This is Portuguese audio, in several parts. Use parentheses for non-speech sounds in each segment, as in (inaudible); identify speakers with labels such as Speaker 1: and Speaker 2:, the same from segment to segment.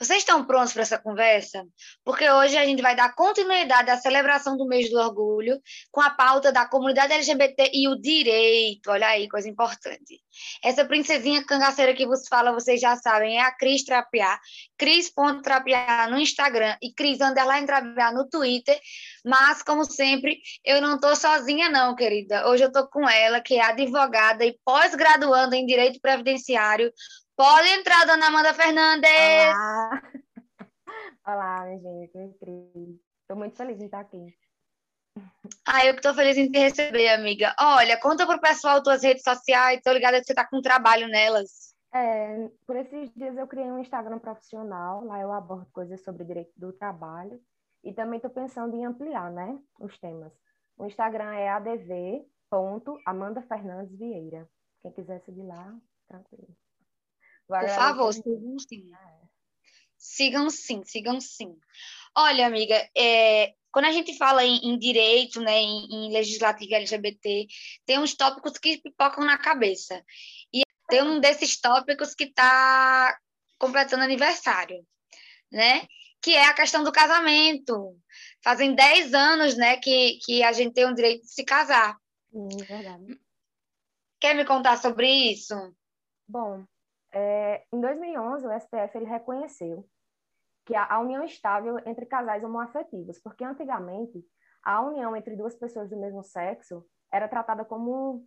Speaker 1: Vocês estão prontos para essa conversa? Porque hoje a gente vai dar continuidade à celebração do mês do orgulho com a pauta da comunidade LGBT e o direito. Olha aí, coisa importante. Essa princesinha cangaceira que vos fala, vocês já sabem, é a Cris Trapiá, Cris.trapiá no Instagram e Cris Trapiá no Twitter. Mas, como sempre, eu não estou sozinha não, querida. Hoje eu estou com ela, que é advogada e pós-graduanda em Direito Previdenciário Pode entrar, dona Amanda Fernandes!
Speaker 2: Olá! Olá, minha gente, Estou muito feliz em estar aqui.
Speaker 1: Ah, eu que estou feliz em te receber, amiga. Olha, conta pro pessoal tuas redes sociais, tô ligada que você tá com trabalho nelas.
Speaker 2: É, por esses dias eu criei um Instagram profissional, lá eu abordo coisas sobre direito do trabalho e também estou pensando em ampliar, né, os temas. O Instagram é adv.amandafernandesvieira. Quem quiser seguir lá, tranquilo.
Speaker 1: Por favor, sigam sim. Sigam sim, sigam sim. Olha, amiga, é, quando a gente fala em, em direito, né, em, em legislativo LGBT, tem uns tópicos que pipocam na cabeça. E tem um desses tópicos que está completando aniversário, né? Que é a questão do casamento. Fazem 10 anos, né, que, que a gente tem o direito de se casar.
Speaker 2: Sim, verdade.
Speaker 1: Quer me contar sobre isso?
Speaker 2: Bom, é, em 2011, o STF ele reconheceu que a, a união estável entre casais homoafetivos, porque antigamente a união entre duas pessoas do mesmo sexo era tratada como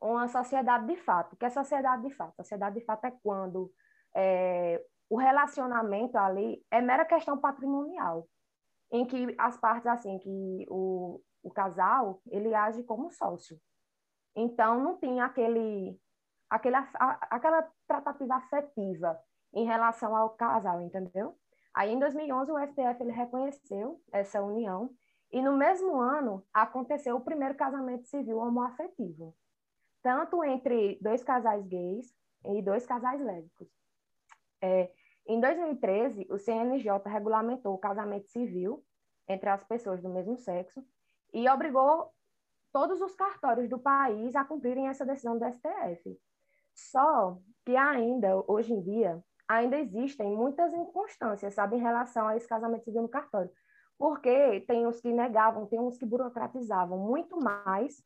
Speaker 2: uma sociedade de fato. O que é sociedade de fato? Sociedade de fato é quando é, o relacionamento ali é mera questão patrimonial, em que as partes, assim, que o, o casal, ele age como sócio. Então, não tinha aquele aquela, aquela tratativa afetiva em relação ao casal, entendeu? Aí, em 2011, o STF ele reconheceu essa união e, no mesmo ano, aconteceu o primeiro casamento civil homoafetivo, tanto entre dois casais gays e dois casais lésbicos. É, em 2013, o CNJ regulamentou o casamento civil entre as pessoas do mesmo sexo e obrigou todos os cartórios do país a cumprirem essa decisão do STF. Só que ainda, hoje em dia, ainda existem muitas inconstâncias, sabe, em relação a esse casamento civil no cartório. Porque tem os que negavam, tem uns que burocratizavam muito mais,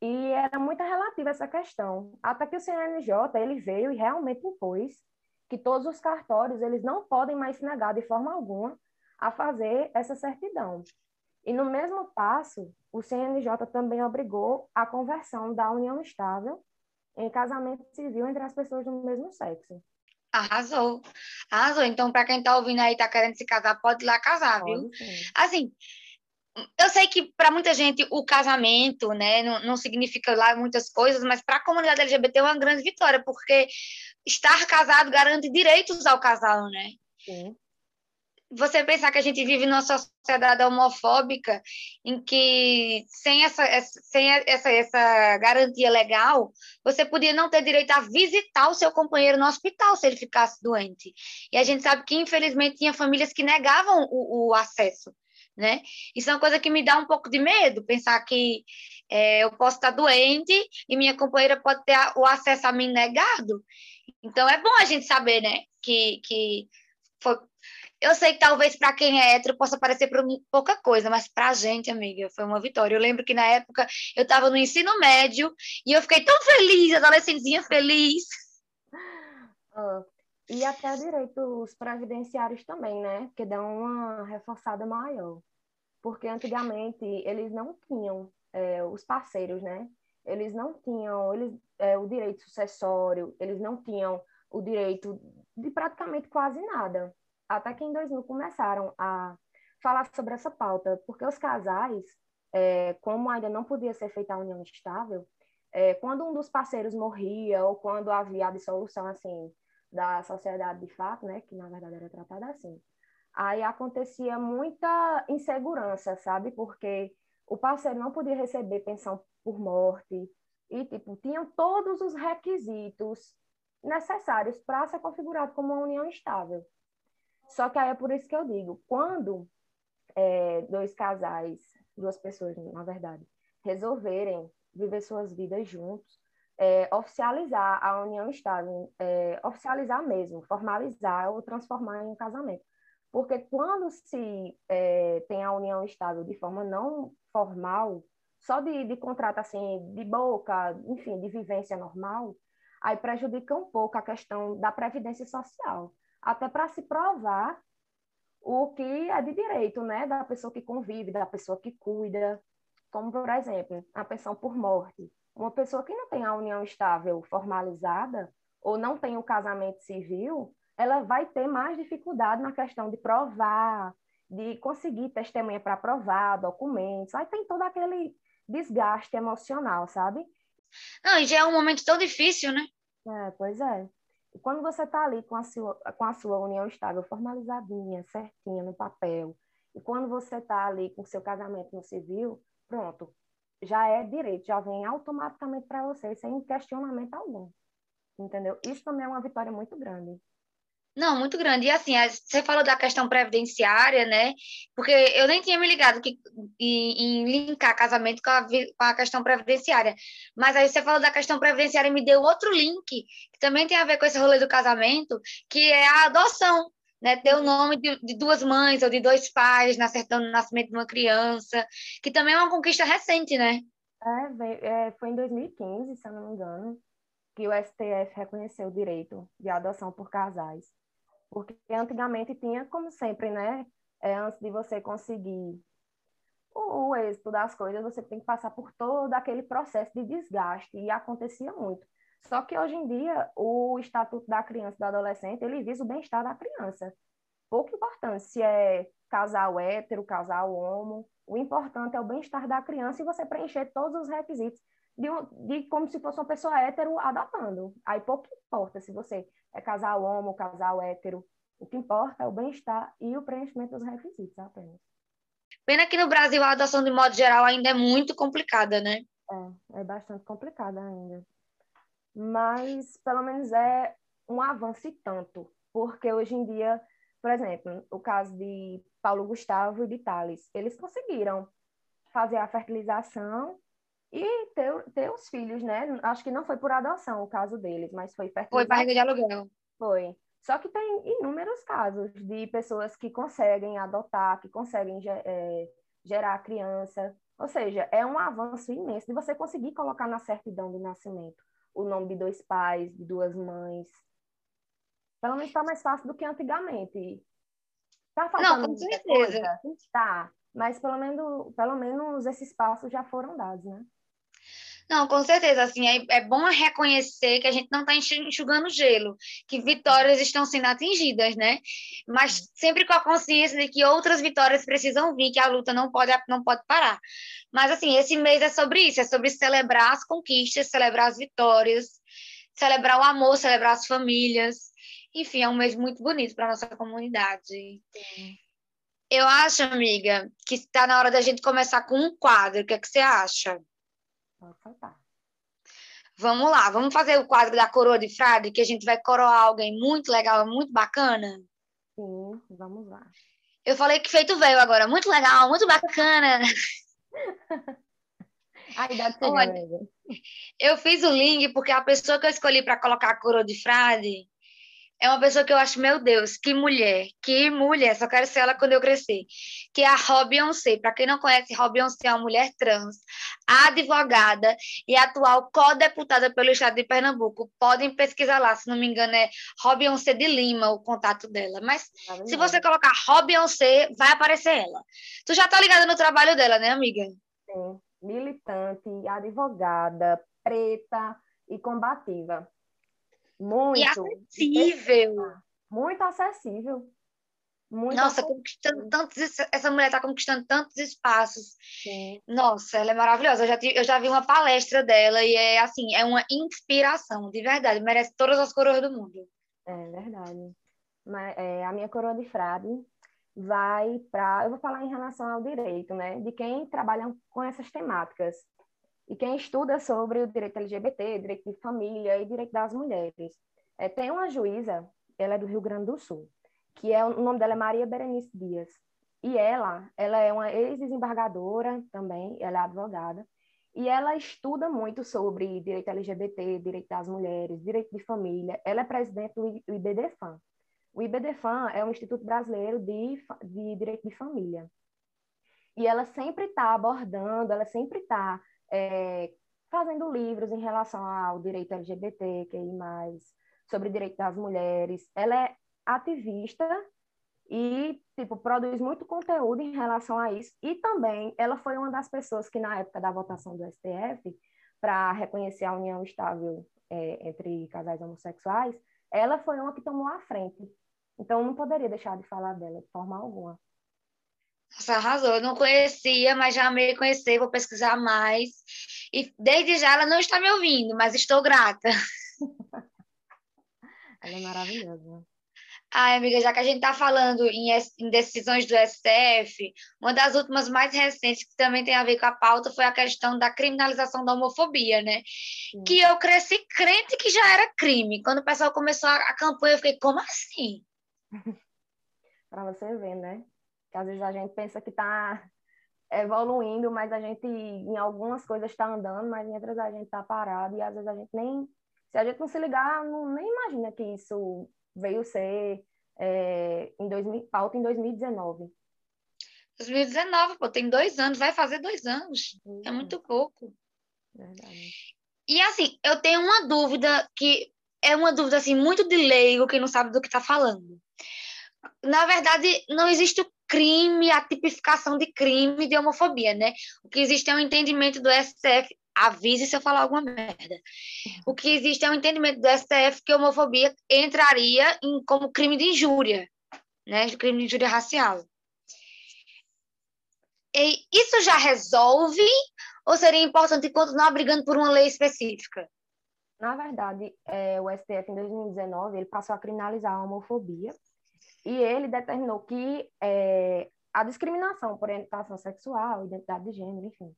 Speaker 2: e era muito relativa essa questão. Até que o CNJ, ele veio e realmente impôs que todos os cartórios, eles não podem mais se negar de forma alguma a fazer essa certidão. E no mesmo passo, o CNJ também obrigou a conversão da união estável em casamento civil entre as pessoas do mesmo sexo.
Speaker 1: Arrasou. Arrasou. Então, para quem está ouvindo aí, está querendo se casar, pode ir lá casar, pode, viu? Sim. Assim, eu sei que para muita gente o casamento, né, não, não significa lá muitas coisas, mas para a comunidade LGBT é uma grande vitória, porque estar casado garante direitos ao casal, né?
Speaker 2: Sim
Speaker 1: você pensar que a gente vive numa sociedade homofóbica em que sem essa, sem essa, essa garantia legal, você podia não ter direito a visitar o seu companheiro no hospital se ele ficasse doente. E a gente sabe que, infelizmente, tinha famílias que negavam o, o acesso. Né? Isso é uma coisa que me dá um pouco de medo, pensar que é, eu posso estar doente e minha companheira pode ter o acesso a mim negado. Então, é bom a gente saber né, que, que foi eu sei que talvez para quem é hétero possa parecer pouca coisa, mas para a gente, amiga, foi uma vitória. Eu lembro que na época eu estava no ensino médio e eu fiquei tão feliz, adolescentezinha feliz.
Speaker 2: Oh, (laughs) e até direitos previdenciários também, né? Que dão uma reforçada maior. Porque antigamente eles não tinham é, os parceiros, né? Eles não tinham eles, é, o direito sucessório, eles não tinham o direito de praticamente quase nada até que em 2000 começaram a falar sobre essa pauta, porque os casais, é, como ainda não podia ser feita a união estável, é, quando um dos parceiros morria ou quando havia a dissolução assim da sociedade de fato, né, que na verdade era tratada assim, aí acontecia muita insegurança, sabe? Porque o parceiro não podia receber pensão por morte e tipo tinham todos os requisitos necessários para ser configurado como uma união estável. Só que aí é por isso que eu digo, quando é, dois casais, duas pessoas, na verdade, resolverem viver suas vidas juntos, é, oficializar a união estável, é, oficializar mesmo, formalizar ou transformar em um casamento. Porque quando se é, tem a união estável de forma não formal, só de, de contrato assim, de boca, enfim, de vivência normal, aí prejudica um pouco a questão da previdência social, até para se provar o que é de direito, né, da pessoa que convive, da pessoa que cuida, como por exemplo, a pensão por morte. Uma pessoa que não tem a união estável formalizada ou não tem o casamento civil, ela vai ter mais dificuldade na questão de provar, de conseguir testemunha para provar, documentos. Aí tem todo aquele desgaste emocional, sabe?
Speaker 1: Não, e já é um momento tão difícil, né?
Speaker 2: É, pois é. Quando você está ali com a, sua, com a sua união estável formalizadinha, certinha no papel, e quando você está ali com seu casamento no civil, pronto, já é direito, já vem automaticamente para você, sem questionamento algum. Entendeu? Isso também é uma vitória muito grande.
Speaker 1: Não, muito grande. E assim, você falou da questão previdenciária, né? Porque eu nem tinha me ligado que, em, em linkar casamento com a, com a, questão previdenciária. Mas aí você falou da questão previdenciária e me deu outro link, que também tem a ver com esse rolê do casamento, que é a adoção. Né, ter o nome de, de, duas mães ou de dois pais na certidão do nascimento de uma criança, que também é uma conquista recente, né?
Speaker 2: É, é, foi em 2015, se eu não me engano, que o STF reconheceu o direito de adoção por casais. Porque antigamente tinha, como sempre, né? É, antes de você conseguir o, o êxito das coisas, você tem que passar por todo aquele processo de desgaste, e acontecia muito. Só que hoje em dia, o Estatuto da Criança e do Adolescente, ele visa o bem-estar da criança. Pouco importante se é casal hétero, casal homo, o importante é o bem-estar da criança e você preencher todos os requisitos de, de como se fosse uma pessoa hétero adotando. Aí pouco importa se você é casal homo, casal hétero. O que importa é o bem-estar e o preenchimento dos requisitos apenas.
Speaker 1: Pena que no Brasil a adoção, de modo geral, ainda é muito complicada, né?
Speaker 2: É, é bastante complicada ainda. Mas, pelo menos, é um avanço e tanto. Porque hoje em dia, por exemplo, o caso de Paulo Gustavo e de Thales, eles conseguiram fazer a fertilização e ter, ter os filhos, né? Acho que não foi por adoção o caso deles, mas foi fertilização.
Speaker 1: Foi barriga de aluguel.
Speaker 2: Foi. Só que tem inúmeros casos de pessoas que conseguem adotar, que conseguem é, gerar criança. Ou seja, é um avanço imenso de você conseguir colocar na certidão de nascimento o nome de dois pais, de duas mães. Pelo menos está mais fácil do que antigamente. Tá faltando
Speaker 1: Não, com certeza. Coisa?
Speaker 2: Tá, mas pelo menos, pelo menos esses passos já foram dados, né?
Speaker 1: Não, com certeza, assim, é, é bom reconhecer que a gente não está enxugando gelo, que vitórias estão sendo atingidas, né? Mas sempre com a consciência de que outras vitórias precisam vir, que a luta não pode, não pode parar. Mas, assim, esse mês é sobre isso, é sobre celebrar as conquistas, celebrar as vitórias, celebrar o amor, celebrar as famílias. Enfim, é um mês muito bonito para a nossa comunidade. Sim. Eu acho, amiga, que está na hora da gente começar com um quadro. O que, é que você acha?
Speaker 2: Pode.
Speaker 1: Vamos lá, vamos fazer o quadro da coroa de frade, que a gente vai coroar alguém muito legal, muito bacana.
Speaker 2: Sim, vamos lá.
Speaker 1: Eu falei que feito veio agora, muito legal, muito bacana. (laughs)
Speaker 2: a idade Olha,
Speaker 1: Eu fiz o link porque a pessoa que eu escolhi para colocar a coroa de frade é uma pessoa que eu acho, meu Deus, que mulher, que mulher, só quero ser ela quando eu crescer. Que é a Robionce. Para quem não conhece, Robionce é uma mulher trans, advogada e atual co-deputada pelo estado de Pernambuco. Podem pesquisar lá, se não me engano, é Robionce de Lima, o contato dela. Mas se você colocar Robionce, vai aparecer ela. Tu já tá ligada no trabalho dela, né, amiga?
Speaker 2: Sim, militante, advogada, preta e combativa. Muito. E
Speaker 1: acessível.
Speaker 2: Muito acessível. Muito
Speaker 1: Nossa, acessível. conquistando tantos. Essa mulher está conquistando tantos espaços. Sim. Nossa, ela é maravilhosa. Eu já, eu já vi uma palestra dela e é assim, é uma inspiração, de verdade. Merece todas as coroas do mundo.
Speaker 2: É verdade. Mas, é, a minha coroa de frade vai para. Eu vou falar em relação ao direito, né? De quem trabalha com essas temáticas. E quem estuda sobre o direito LGBT, direito de família e direito das mulheres. É, tem uma juíza, ela é do Rio Grande do Sul, que é o nome dela é Maria Berenice Dias. E ela, ela é uma ex-desembargadora também, ela é advogada, e ela estuda muito sobre direito LGBT, direito das mulheres, direito de família. Ela é presidente do IBDFAM. O IBDFAM é o Instituto Brasileiro de, de Direito de Família. E ela sempre está abordando, ela sempre está é, fazendo livros em relação ao direito LGBT, que mais sobre o direito das mulheres. Ela é ativista e tipo produz muito conteúdo em relação a isso. E também ela foi uma das pessoas que na época da votação do STF para reconhecer a união estável é, entre casais homossexuais ela foi uma que tomou a frente. Então não poderia deixar de falar dela de forma alguma
Speaker 1: Nossa, arrasou. Eu não conhecia, mas já amei conhecer, vou pesquisar mais. E desde já ela não está me ouvindo, mas estou grata. (laughs)
Speaker 2: ela é maravilhosa.
Speaker 1: Ai, amiga, já que a gente está falando em, em, decisões do STF, uma das últimas mais recentes, que também tem a ver com a pauta, foi a questão da criminalização da homofobia, né? Sim. Que eu cresci crente que já era crime. Quando o pessoal começou a, a campanha, eu fiquei, como assim? (laughs)
Speaker 2: Para você ver, né? Que às vezes a gente pensa que está evoluindo, mas a gente, em algumas coisas, está andando, mas em outras a gente está parado, e às vezes a gente nem. Se a gente não se ligar, não, nem imagina que isso veio ser é, em 2000, pauta em 2019.
Speaker 1: 2019, pô, tem dois anos, vai fazer dois anos. Uhum. É muito pouco.
Speaker 2: Verdade.
Speaker 1: E assim, eu tenho uma dúvida que é uma dúvida assim muito de leigo que não sabe do que está falando. Na verdade, não existe crime, a tipificação de crime de homofobia, né? O que existe é um entendimento do STF avise se eu falar alguma merda. O que existe é um entendimento do STF que a homofobia entraria em, como crime de injúria, né? Crime de injúria racial. E isso já resolve ou seria importante continuar brigando por uma lei específica?
Speaker 2: Na verdade, é, o STF em 2019 ele passou a criminalizar a homofobia e ele determinou que é, a discriminação por orientação sexual, identidade de gênero, enfim,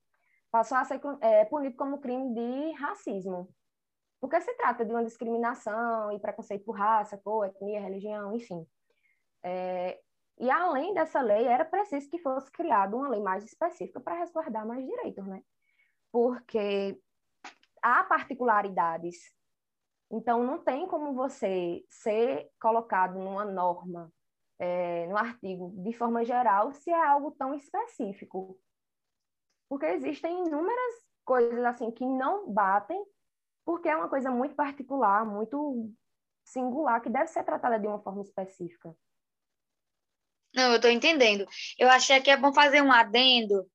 Speaker 2: passou a ser é, punido como crime de racismo. Porque se trata de uma discriminação e preconceito por raça, cor, etnia, religião, enfim. É, e além dessa lei, era preciso que fosse criada uma lei mais específica para resguardar mais direitos, né? Porque há particularidades. Então, não tem como você ser colocado numa norma, é, no artigo, de forma geral, se é algo tão específico porque existem inúmeras coisas assim que não batem, porque é uma coisa muito particular, muito singular, que deve ser tratada de uma forma específica.
Speaker 1: Não, eu estou entendendo. Eu achei que é bom fazer um adendo,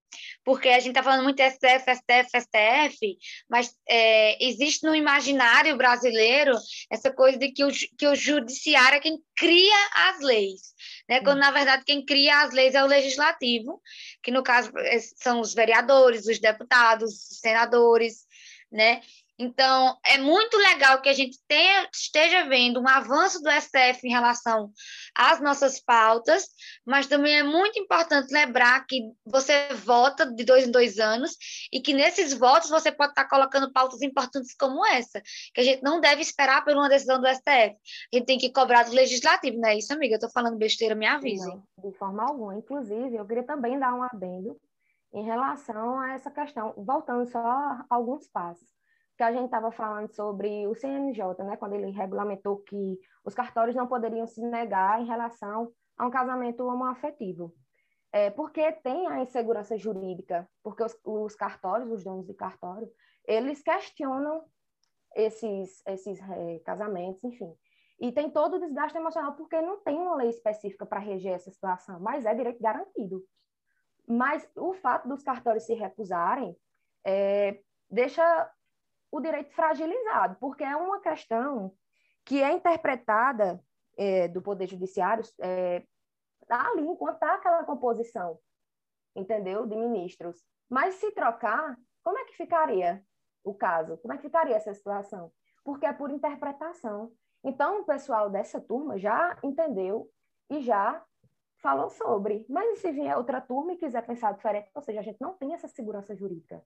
Speaker 1: porque a gente está falando muito STF, STF, STF, mas é, existe no imaginário brasileiro essa coisa de que o, que o judiciário é quem cria as leis, né? quando, na verdade, quem cria as leis é o legislativo, que, no caso, é, são os vereadores, os deputados, os senadores, né? Então, é muito legal que a gente tenha, esteja vendo um avanço do STF em relação às nossas pautas, mas também é muito importante lembrar que você vota de dois em dois anos e que nesses votos você pode estar colocando pautas importantes como essa, que a gente não deve esperar por uma decisão do STF. A gente tem que cobrar do legislativo, não é isso, amiga? Eu estou falando besteira, me avise.
Speaker 2: De forma alguma. Inclusive, eu queria também dar um adendo em relação a essa questão, voltando só alguns passos que a gente estava falando sobre o CNJ, né, quando ele regulamentou que os cartórios não poderiam se negar em relação a um casamento homoafetivo. É, porque tem a insegurança jurídica, porque os, os cartórios, os donos de cartório, eles questionam esses, esses é, casamentos, enfim. E tem todo o desgaste emocional, porque não tem uma lei específica para reger essa situação, mas é direito garantido. Mas o fato dos cartórios se recusarem é, deixa o direito fragilizado, porque é uma questão que é interpretada é, do Poder Judiciário é, ali, enquanto está aquela composição, entendeu? De ministros. Mas se trocar, como é que ficaria o caso? Como é que ficaria essa situação? Porque é por interpretação. Então, o pessoal dessa turma já entendeu e já falou sobre. Mas se vier outra turma e quiser pensar diferente, ou seja, a gente não tem essa segurança jurídica.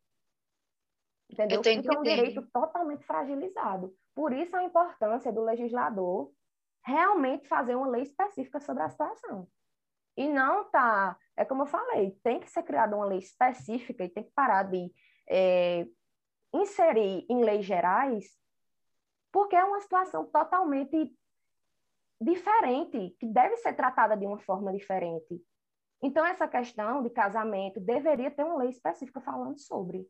Speaker 2: Entendeu? Fica um direito totalmente fragilizado. Por isso a importância do legislador realmente fazer uma lei específica sobre a situação. E não tá, é como eu falei, tem que ser criada uma lei específica e tem que parar de é, inserir em leis gerais, porque é uma situação totalmente diferente, que deve ser tratada de uma forma diferente. Então, essa questão de casamento deveria ter uma lei específica falando sobre.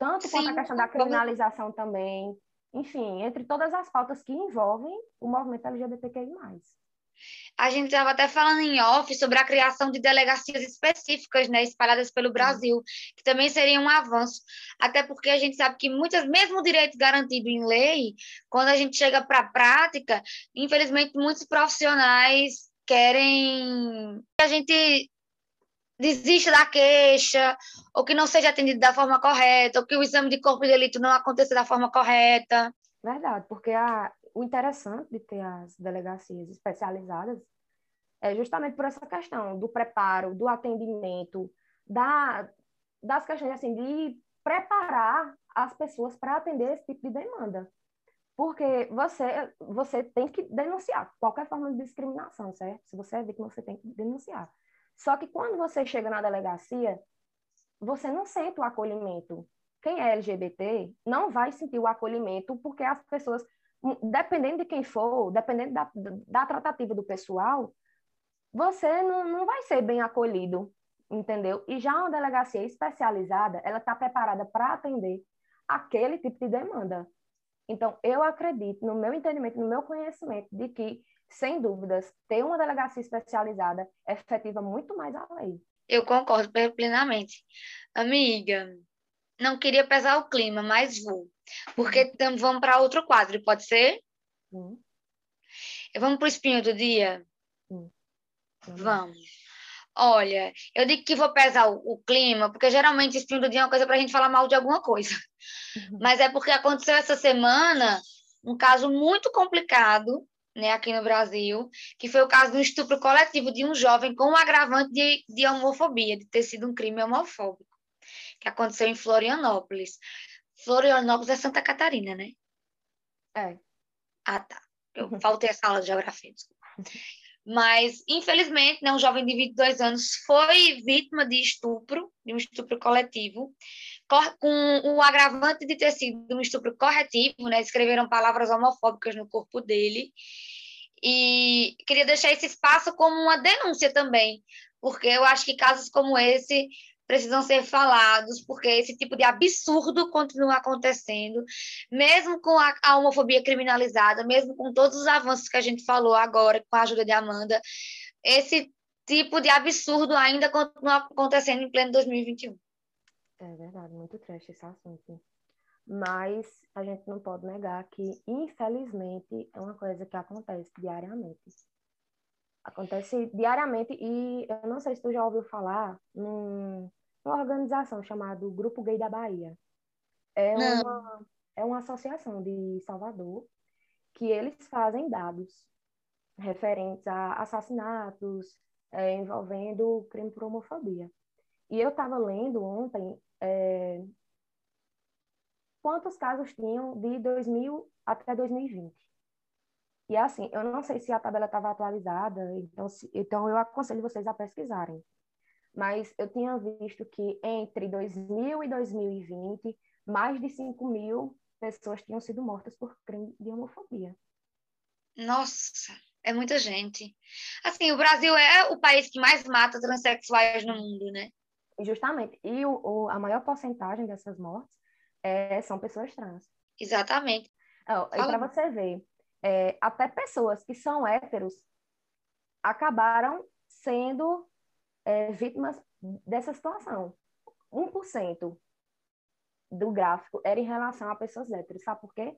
Speaker 2: Tanto Sim, quanto a questão da criminalização também. Enfim, entre todas as pautas que envolvem o movimento LGBTQI+.
Speaker 1: A gente estava até falando em off sobre a criação de delegacias específicas, né, espalhadas pelo Brasil, que também seria um avanço. Até porque a gente sabe que muitas, mesmo direitos garantidos em lei, quando a gente chega para a prática, infelizmente muitos profissionais querem que a gente desista da queixa, ou que não seja atendido da forma correta, ou que o exame de corpo de delito não aconteça da forma correta.
Speaker 2: Verdade, porque a, o interessante de ter as delegacias especializadas é justamente por essa questão do preparo, do atendimento, da, das questões assim, de preparar as pessoas para atender esse tipo de demanda. Porque você, você tem que denunciar qualquer forma de discriminação, certo? Se você é vítima, você tem que denunciar. Só que quando você chega na delegacia, você não sente o acolhimento. Quem é LGBT não vai sentir o acolhimento porque as pessoas, dependendo de quem for, dependendo da, da tratativa do pessoal, você não, não vai ser bem acolhido, entendeu? E já uma delegacia especializada, ela está preparada para atender aquele tipo de demanda. Então, eu acredito, no meu entendimento, no meu conhecimento, de que, sem dúvidas, ter uma delegacia especializada efetiva muito mais a lei.
Speaker 1: Eu concordo plenamente. Amiga, não queria pesar o clima, mas vou. Porque vamos para outro quadro, pode ser? Sim. Vamos para o espinho do dia? Sim. Vamos. Olha, eu digo que vou pesar o, o clima, porque geralmente espinho do dia é uma coisa para a gente falar mal de alguma coisa. Uhum. Mas é porque aconteceu essa semana um caso muito complicado, né, aqui no Brasil, que foi o caso do estupro coletivo de um jovem com um agravante de, de homofobia, de ter sido um crime homofóbico, que aconteceu em Florianópolis. Florianópolis é Santa Catarina, né?
Speaker 2: É.
Speaker 1: Ah, tá. Eu faltei essa aula de geografia, desculpa. Mas, infelizmente, né, um jovem de 22 anos foi vítima de estupro, de um estupro coletivo, com o agravante de ter sido um estupro corretivo, né? Escreveram palavras homofóbicas no corpo dele. E queria deixar esse espaço como uma denúncia também, porque eu acho que casos como esse precisam ser falados, porque esse tipo de absurdo continua acontecendo, mesmo com a, a, homofobia criminalizada, mesmo com todos os avanços que a gente falou agora com a ajuda de Amanda, esse tipo de absurdo ainda continua acontecendo em pleno 2021.
Speaker 2: É verdade, muito trash esse assunto. Mas a gente não pode negar que, infelizmente, é uma coisa que acontece diariamente. Acontece diariamente e eu não sei se tu já ouviu falar num, uma organização chamada Grupo Gay da Bahia. É uma, é uma associação de Salvador que eles fazem dados referentes a assassinatos é, envolvendo crime por homofobia. E eu estava lendo ontem é, quantos casos tinham de 2000 até 2020. E assim, eu não sei se a tabela estava atualizada, então, se, então eu aconselho vocês a pesquisarem mas eu tinha visto que entre 2000 e 2020, mais de 5 mil pessoas tinham sido mortas por crime de homofobia.
Speaker 1: Nossa, é muita gente. Assim, o Brasil é o país que mais mata transexuais no mundo, né?
Speaker 2: Justamente. E o, o a maior porcentagem dessas mortes é, são pessoas trans.
Speaker 1: Exatamente.
Speaker 2: Oh, e para você ver, é, até pessoas que são héteros acabaram sendo é, vítimas dessa situação. 1% do gráfico era em relação a pessoas héteros. Sabe por quê?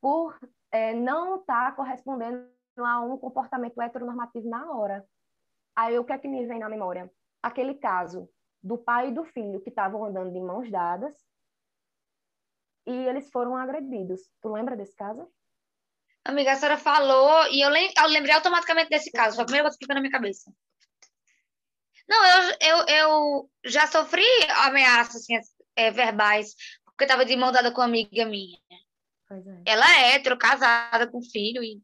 Speaker 2: Por é, não estar tá correspondendo a um comportamento heteronormativo na hora. Aí o que é que me vem na memória? Aquele caso do pai e do filho que estavam andando de mãos dadas e eles foram agredidos. Tu lembra desse caso?
Speaker 1: Amiga, a senhora falou e eu, lem eu lembrei automaticamente desse caso. Foi a primeira coisa que ficou na minha cabeça. Não, eu, eu, eu já sofri ameaças assim, é, verbais, porque estava de mão dada com uma amiga minha.
Speaker 2: Pois é.
Speaker 1: Ela é hétero, casada, com filho. E...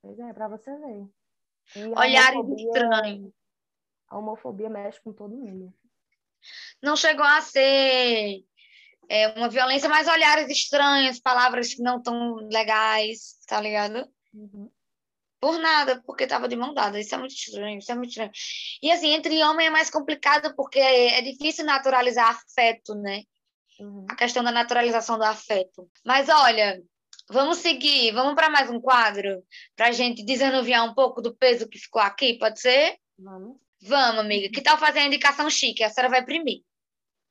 Speaker 2: Pois é, para você ver.
Speaker 1: Olhares estranhos.
Speaker 2: A homofobia mexe com todo mundo.
Speaker 1: Não chegou a ser é, uma violência, mas olhares estranhos, palavras que não tão legais, tá ligado? Uhum. Por nada, porque tava de mão dada. Isso é muito estranho, isso é muito estranho. E assim, entre homem é mais complicado porque é, difícil naturalizar afeto, né? Uhum. A questão da naturalização do afeto. Mas olha, vamos seguir, vamos para mais um quadro, para a gente desanuviar um pouco do peso que ficou aqui, pode ser?
Speaker 2: Vamos.
Speaker 1: Vamos, amiga. Que tal fazer a indicação chique? A senhora vai primeiro.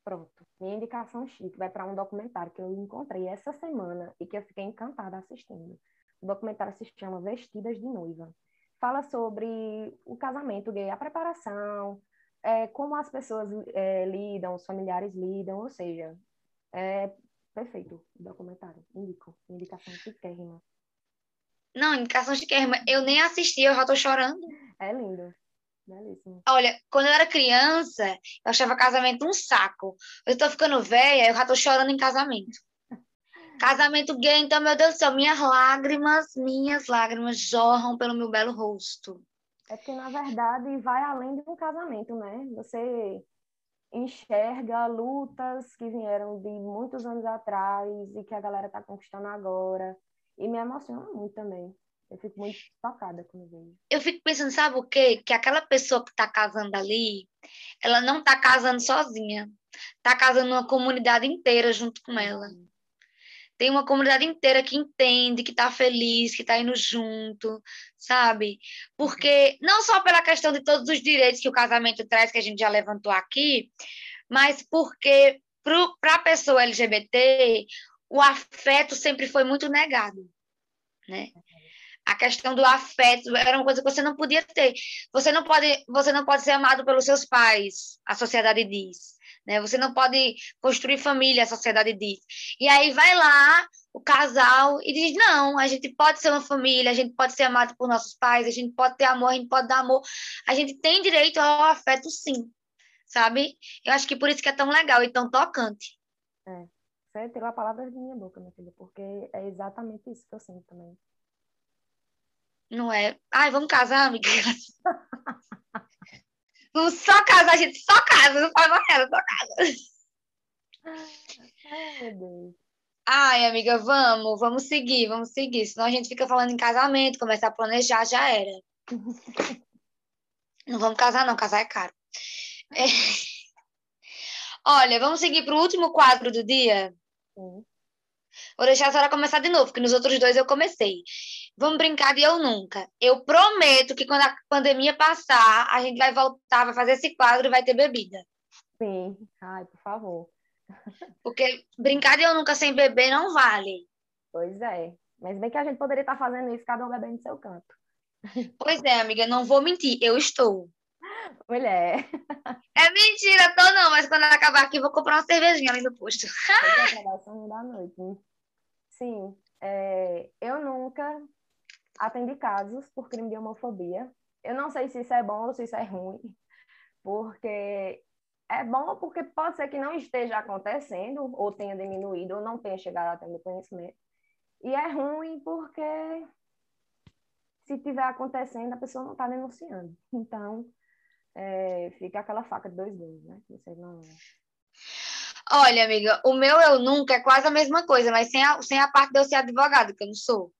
Speaker 2: Pronto. Minha indicação chique vai para um documentário que eu encontrei essa semana e que eu fiquei encantada assistindo. O documentário se chama Vestidas de Noiva. Fala sobre o casamento gay, a preparação, é, como as pessoas é, lidam, os familiares lidam, ou seja, é perfeito o documentário. Indico. Indicação chiquérrima.
Speaker 1: Não, indicação chiquérrima. Eu nem assisti, eu já tô chorando.
Speaker 2: É lindo. Belíssimo.
Speaker 1: Olha, quando eu era criança, eu achava casamento um saco. Eu tô ficando velha, eu já tô chorando em casamento. (laughs) Casamento gay, então, meu Deus do céu, minhas lágrimas, minhas lágrimas jorram pelo meu belo rosto.
Speaker 2: É porque, na verdade, vai além de um casamento, né? Você enxerga lutas que vieram de muitos anos atrás e que a galera tá conquistando agora. E me emociona muito também. Eu fico muito tocada quando vejo.
Speaker 1: Eu fico pensando, sabe o quê? Que aquela pessoa que está casando ali, ela não está casando sozinha. Está casando uma comunidade inteira junto com ela. Tem uma comunidade inteira que entende, que está feliz, que está indo junto, sabe? Porque, não só pela questão de todos os direitos que o casamento traz, que a gente já levantou aqui, mas porque para a pessoa LGBT, o afeto sempre foi muito negado, né? A questão do afeto era uma coisa que você não podia ter. Você não pode, você não pode ser amado pelos seus pais, a sociedade diz. Né? Você não pode construir família, a sociedade diz. E aí vai lá o casal e diz: não, a gente pode ser uma família, a gente pode ser amado por nossos pais, a gente pode ter amor, a gente pode dar amor. A gente tem direito ao afeto, sim. Sabe? Eu acho que por isso que é tão legal e tão tocante.
Speaker 2: É. Você tirou a palavra da minha boca, minha filha, porque é exatamente isso que eu sinto também.
Speaker 1: Não é? Ai, vamos casar, amiga? (laughs) vamos só casar, gente. Só casa, não faz mais nada, só casa. Ai, meu Deus. Ai, amiga, vamos, vamos seguir, vamos seguir. Senão a gente fica falando em casamento, começar a planejar, já era. não vamos casar, não, casar é caro. É... Olha, vamos seguir para o último quadro do dia? Sim. Vou deixar a senhora começar de novo, porque nos outros dois eu comecei. Vamos brincar de eu nunca. Eu prometo que quando a pandemia passar, a gente vai voltar, vai fazer esse quadro e vai ter bebida.
Speaker 2: Sim. Ai, por favor.
Speaker 1: Porque brincar de eu nunca sem beber não vale.
Speaker 2: Pois é. Mas bem que a gente poderia estar fazendo isso, cada um bebendo no seu canto.
Speaker 1: Pois é, amiga, não vou mentir, eu estou.
Speaker 2: Mulher.
Speaker 1: É mentira, tô não, mas quando acabar aqui, vou comprar uma cervejinha ali no posto.
Speaker 2: É, da noite. Sim, é, eu nunca atendi casos por crime de homofobia. Eu não sei se isso é bom ou se isso é ruim, porque é bom porque pode ser que não esteja acontecendo, ou tenha diminuído, ou não tenha chegado a ter conhecimento. E é ruim porque se tiver acontecendo, a pessoa não está denunciando. Então, é, fica aquela faca de dois gumes, né? Você não...
Speaker 1: Olha, amiga, o meu eu nunca é quase a mesma coisa, mas sem a, sem a parte de eu ser advogado, que eu não sou.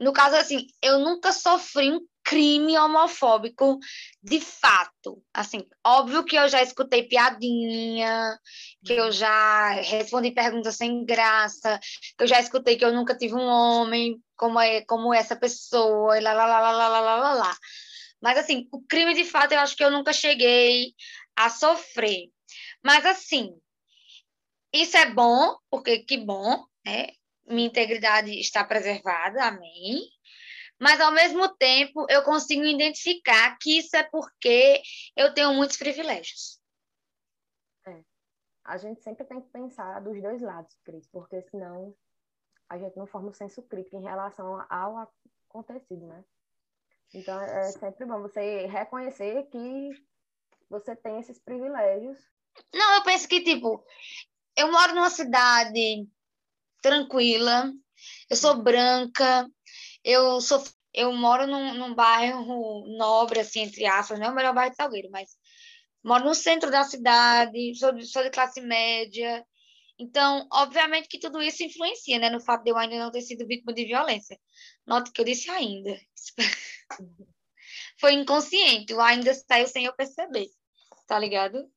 Speaker 1: No caso, assim, eu nunca sofri um crime homofóbico de fato. Assim, óbvio que eu já escutei piadinha, que eu já respondi perguntas sem graça, que eu já escutei que eu nunca tive um homem como, é, como essa pessoa, e lá, lá, lá, lá, lá, lá, lá, lá. Mas, assim, o crime de fato eu acho que eu nunca cheguei a sofrer. Mas, assim, isso é bom, porque que bom, né? Minha integridade está preservada, amém. Mas, ao mesmo tempo, eu consigo identificar que isso é porque eu tenho muitos privilégios.
Speaker 2: É. A gente sempre tem que pensar dos dois lados, Cris, porque senão a gente não forma um senso crítico em relação ao acontecido, né? Então, é sempre bom você reconhecer que você tem esses privilégios.
Speaker 1: Não, eu penso que, tipo, eu moro numa cidade tranquila, eu sou uhum. branca, eu sou eu moro num, num bairro nobre, assim, entre aspas, não é o melhor bairro de Salgueiro, mas moro no centro da cidade, sou de, sou de classe média. Então, obviamente que tudo isso influencia, né, no fato de eu ainda não ter sido vítima de violência. Note que eu disse ainda. (laughs) Foi inconsciente, o ainda saiu sem eu perceber. Tá ligado?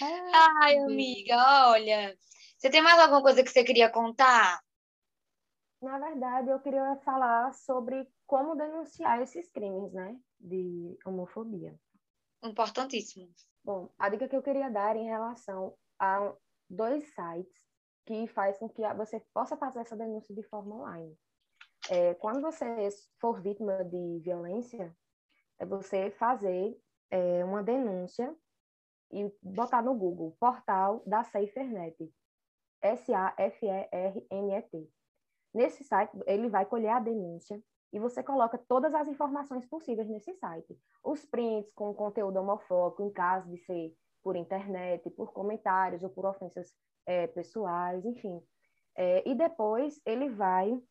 Speaker 1: Ah, Ai, amiga, olha. Você tem mais alguma coisa que você queria contar?
Speaker 2: Na verdade, eu queria falar sobre como denunciar esses crimes, né, de homofobia.
Speaker 1: Importantíssimo.
Speaker 2: Bom, a dica que eu queria dar em relação a dois sites que faz com que você possa fazer essa denúncia de forma online. É, quando você for vítima de violência, é você fazer é, uma denúncia e botar no Google portal da SaferNet, S-A-F-E-R-N-E-T. Nesse site, ele vai colher a denúncia e você coloca todas as informações possíveis nesse site. Os prints com conteúdo homofóbico, em caso de ser por internet, por comentários ou por ofensas é, pessoais, enfim. É, e depois ele vai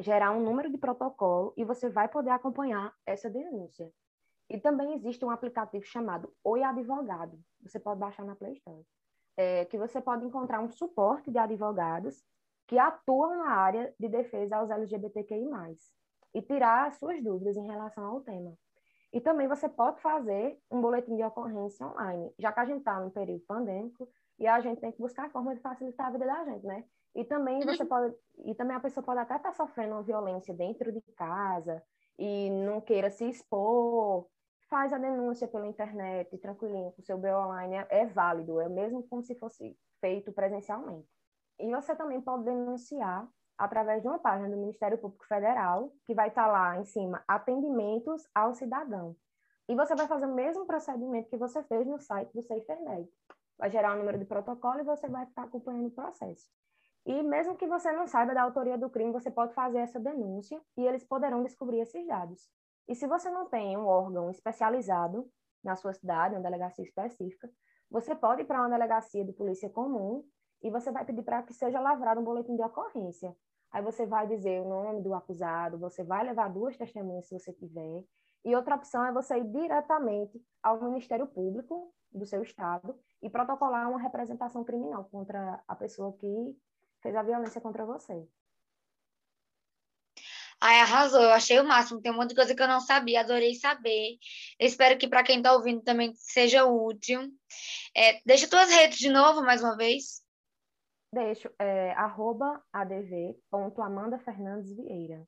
Speaker 2: gerar um número de protocolo e você vai poder acompanhar essa denúncia. E também existe um aplicativo chamado Oi Advogado, você pode baixar na Play Store, é, que você pode encontrar um suporte de advogados que atuam na área de defesa aos LGBTQI+, e tirar as suas dúvidas em relação ao tema. E também você pode fazer um boletim de ocorrência online, já que a gente está num período pandêmico e a gente tem que buscar forma de facilitar a vida da gente, né? E também uhum. você pode, e também a pessoa pode até estar tá sofrendo uma violência dentro de casa e não queira se expor, faz a denúncia pela internet, tranquilinho, com o seu BO online é, é válido, é mesmo como se fosse feito presencialmente. E você também pode denunciar através de uma página do Ministério Público Federal, que vai estar lá em cima, atendimentos ao cidadão. E você vai fazer o mesmo procedimento que você fez no site do SaferNet. Vai gerar um número de protocolo e você vai estar acompanhando o processo. E mesmo que você não saiba da autoria do crime, você pode fazer essa denúncia e eles poderão descobrir esses dados. E se você não tem um órgão especializado na sua cidade, uma delegacia específica, você pode ir para uma delegacia de polícia comum e você vai pedir para que seja lavrado um boletim de ocorrência. Aí você vai dizer o nome do acusado, você vai levar duas testemunhas se você tiver. E outra opção é você ir diretamente ao Ministério Público do seu estado e protocolar uma representação criminal contra a pessoa que fez a violência contra você.
Speaker 1: Ai, arrasou, eu achei o máximo. Tem um monte de coisa que eu não sabia, adorei saber. Eu espero que para quem está ouvindo também seja útil. É, deixa tuas redes de novo, mais uma vez.
Speaker 2: Deixo, é, arroba adv.amandafernandesvieira.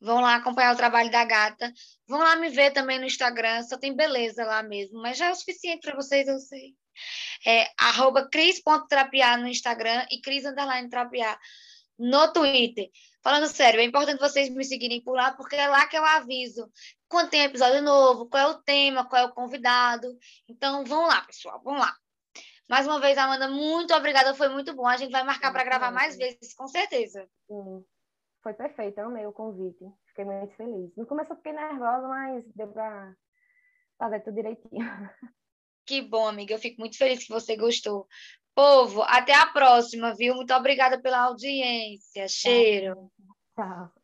Speaker 1: Vão lá acompanhar o trabalho da gata. Vão lá me ver também no Instagram, só tem beleza lá mesmo, mas já é o suficiente para vocês, eu sei. É arroba cris.trapiar no Instagram e cris trapiar no Twitter. Falando sério, é importante vocês me seguirem por lá, porque é lá que eu aviso quando tem episódio novo, qual é o tema, qual é o convidado. Então, vão lá, pessoal, vão lá. Mais uma vez, Amanda, muito obrigada, foi muito bom. A gente vai marcar para gravar mais vezes, com certeza.
Speaker 2: Sim. Foi perfeito, eu amei o convite. Fiquei muito feliz. No começo eu fiquei nervosa, mas deu para fazer tudo direitinho.
Speaker 1: Que bom, amiga. Eu fico muito feliz que você gostou. Povo, até a próxima, viu? Muito obrigada pela audiência. Cheiro.
Speaker 2: Tchau.